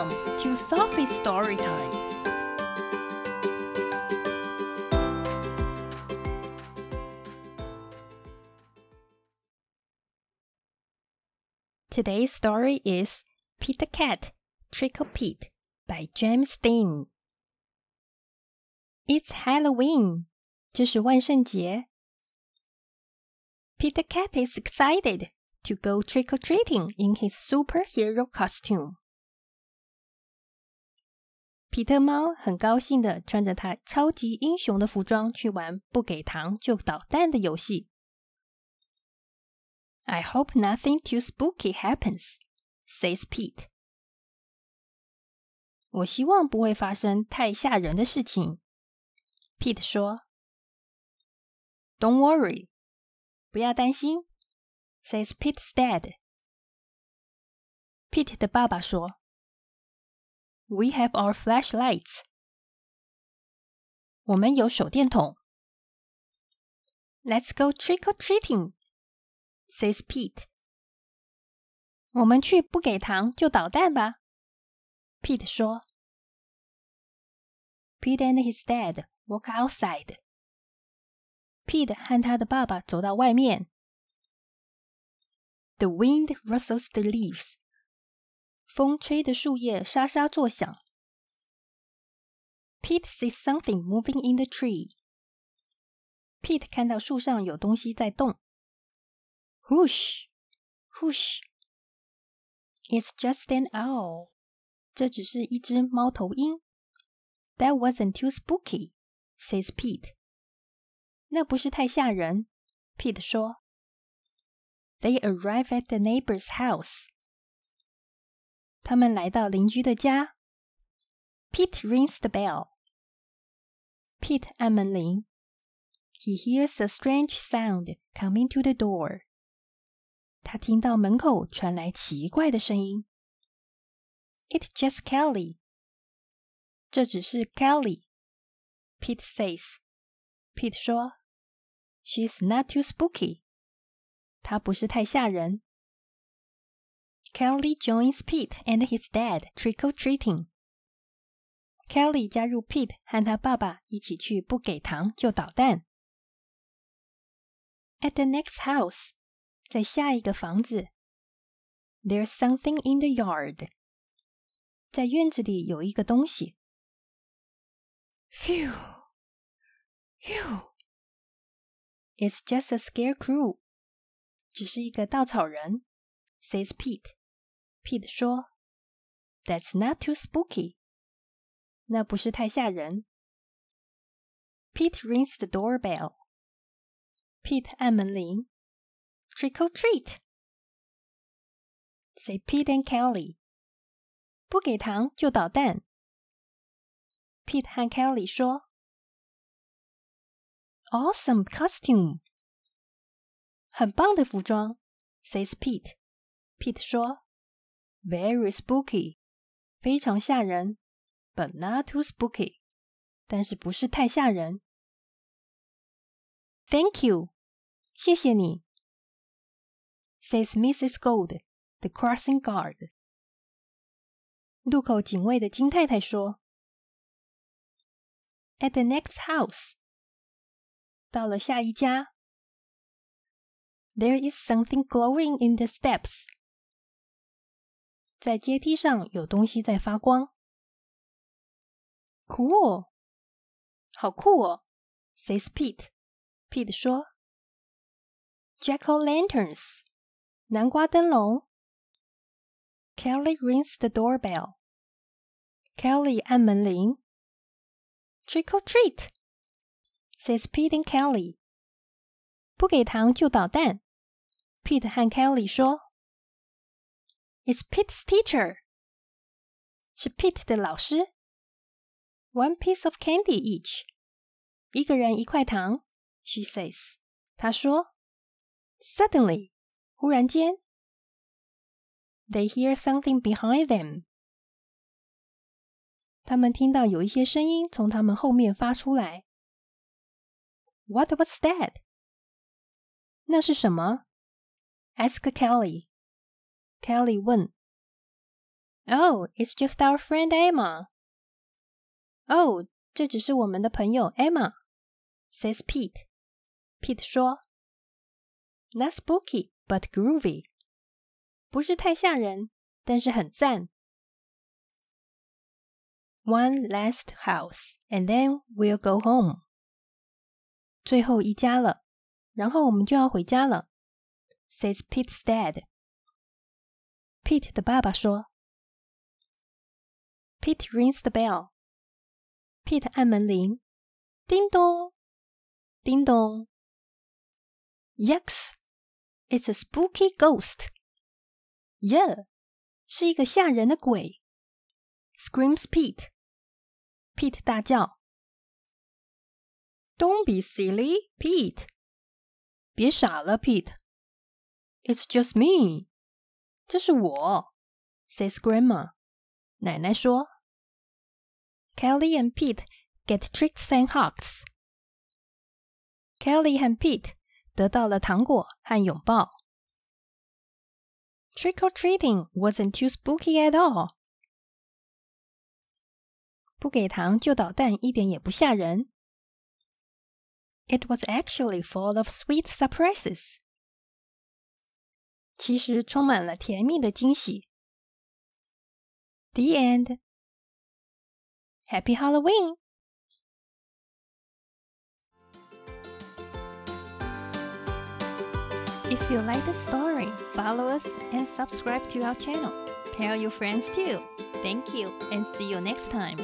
Welcome to Sophie's Story Time. Today's story is Pete the Cat, Trick or Pete by James Dean. It's Halloween. 这是万圣节。Pete the Cat is excited to go trick or treating in his superhero costume. 皮特猫很高兴的穿着他超级英雄的服装去玩不给糖就捣蛋的游戏。I hope nothing too spooky happens, says Pete. 我希望不会发生太吓人的事情。Pete 说：“Don't worry，不要担心。” says Pete's dad. Pete 的爸爸说 ：“We have our flashlights。我们有手电筒。” Let's go trick or treating, says Pete. 我们去不给糖就捣蛋吧，Pete 说。Pete and his dad walk outside. Pete 和他的爸爸走到外面。The wind rustles the leaves. 风吹的树叶沙沙作响。Pete sees something moving in the tree. Pete 看到树上有东西在动。Whoosh, whoosh. It's just an owl. 这只是一只猫头鹰。That wasn't too spooky, says Pete. 那不是太吓人，Pete 说。They arrive at the neighbor's house. 他们来到邻居的家。Pete rings the bell. Pete 按门铃。He hears a strange sound coming to the door. 他听到门口传来奇怪的声音。It's just Kelly. 这只是 Kelly. Pete says. Pete 说，She's not too spooky. 她不是太吓人。 Kelly joins Pete and his dad trick or treating. Kelly 加入 Pete 和他爸爸一起去不给糖就捣蛋。At the next house，在下一个房子，There's something in the yard，在院子里有一个东西。Phew, phew. It's just a scarecrow. 只是一个稻草人，says Pete。 Pete 说：“That's not too spooky。”那不是太吓人。Pete rings the doorbell。Pete 按门铃。Trick or treat。Say Pete and Kelly。不给糖就捣蛋。Pete 和 Kelly 说：“Awesome costume。”很棒的服装，says Pete。Pete 说 ，Very spooky，非常吓人，but not too spooky，但是不是太吓人。Thank you，谢谢你，says Mrs. Gold, the crossing guard。路口警卫的金太太说，At the next house，到了下一家。there is something glowing in the steps. 在阶梯上有东西在发光。Cool，好酷哦，says Pete。Pete 说：“Jack o' lanterns，南瓜灯笼。” Kelly rings the doorbell. Kelly 按门铃。Trick or treat, says Pete and Kelly. 不给糖就捣蛋。Pete 和 Kelly 说 ：“It's Pete's teacher，是 Pete 的老师。One piece of candy each，一个人一块糖。”She says，她说：“Suddenly，忽然间，They hear something behind them，他们听到有一些声音从他们后面发出来。What was that？那是什么？Ask Kelly. Kelly 问 Oh, it's just our friend Emma. Oh, 这只是我们的朋友 Emma. Says Pete. Pete 说，Not spooky, but groovy. 不是太吓人，但是很赞。One last house, and then we'll go home. 最后一家了，然后我们就要回家了。Says Pete's dad. Pete 的爸爸说。Pete rings the bell. Pete 按门铃，叮咚，叮咚。Yucks! It's a spooky ghost. Yeah，是一个吓人的鬼。Screams Pete. Pete 大叫。Don't be silly, Pete. 别傻了，Pete. It's just me. 这是我，says Grandma. 奶奶说。Kelly and Pete get treats and hugs. Kelly 和 Pete 得到了糖果和拥抱。Trick or treating wasn't too spooky at all. 不给糖就捣蛋，一点也不吓人。It was actually full of sweet surprises. 其实充满了甜蜜的惊喜。The end. Happy Halloween! If you like the story, follow us and subscribe to our channel. Tell your friends too. Thank you and see you next time.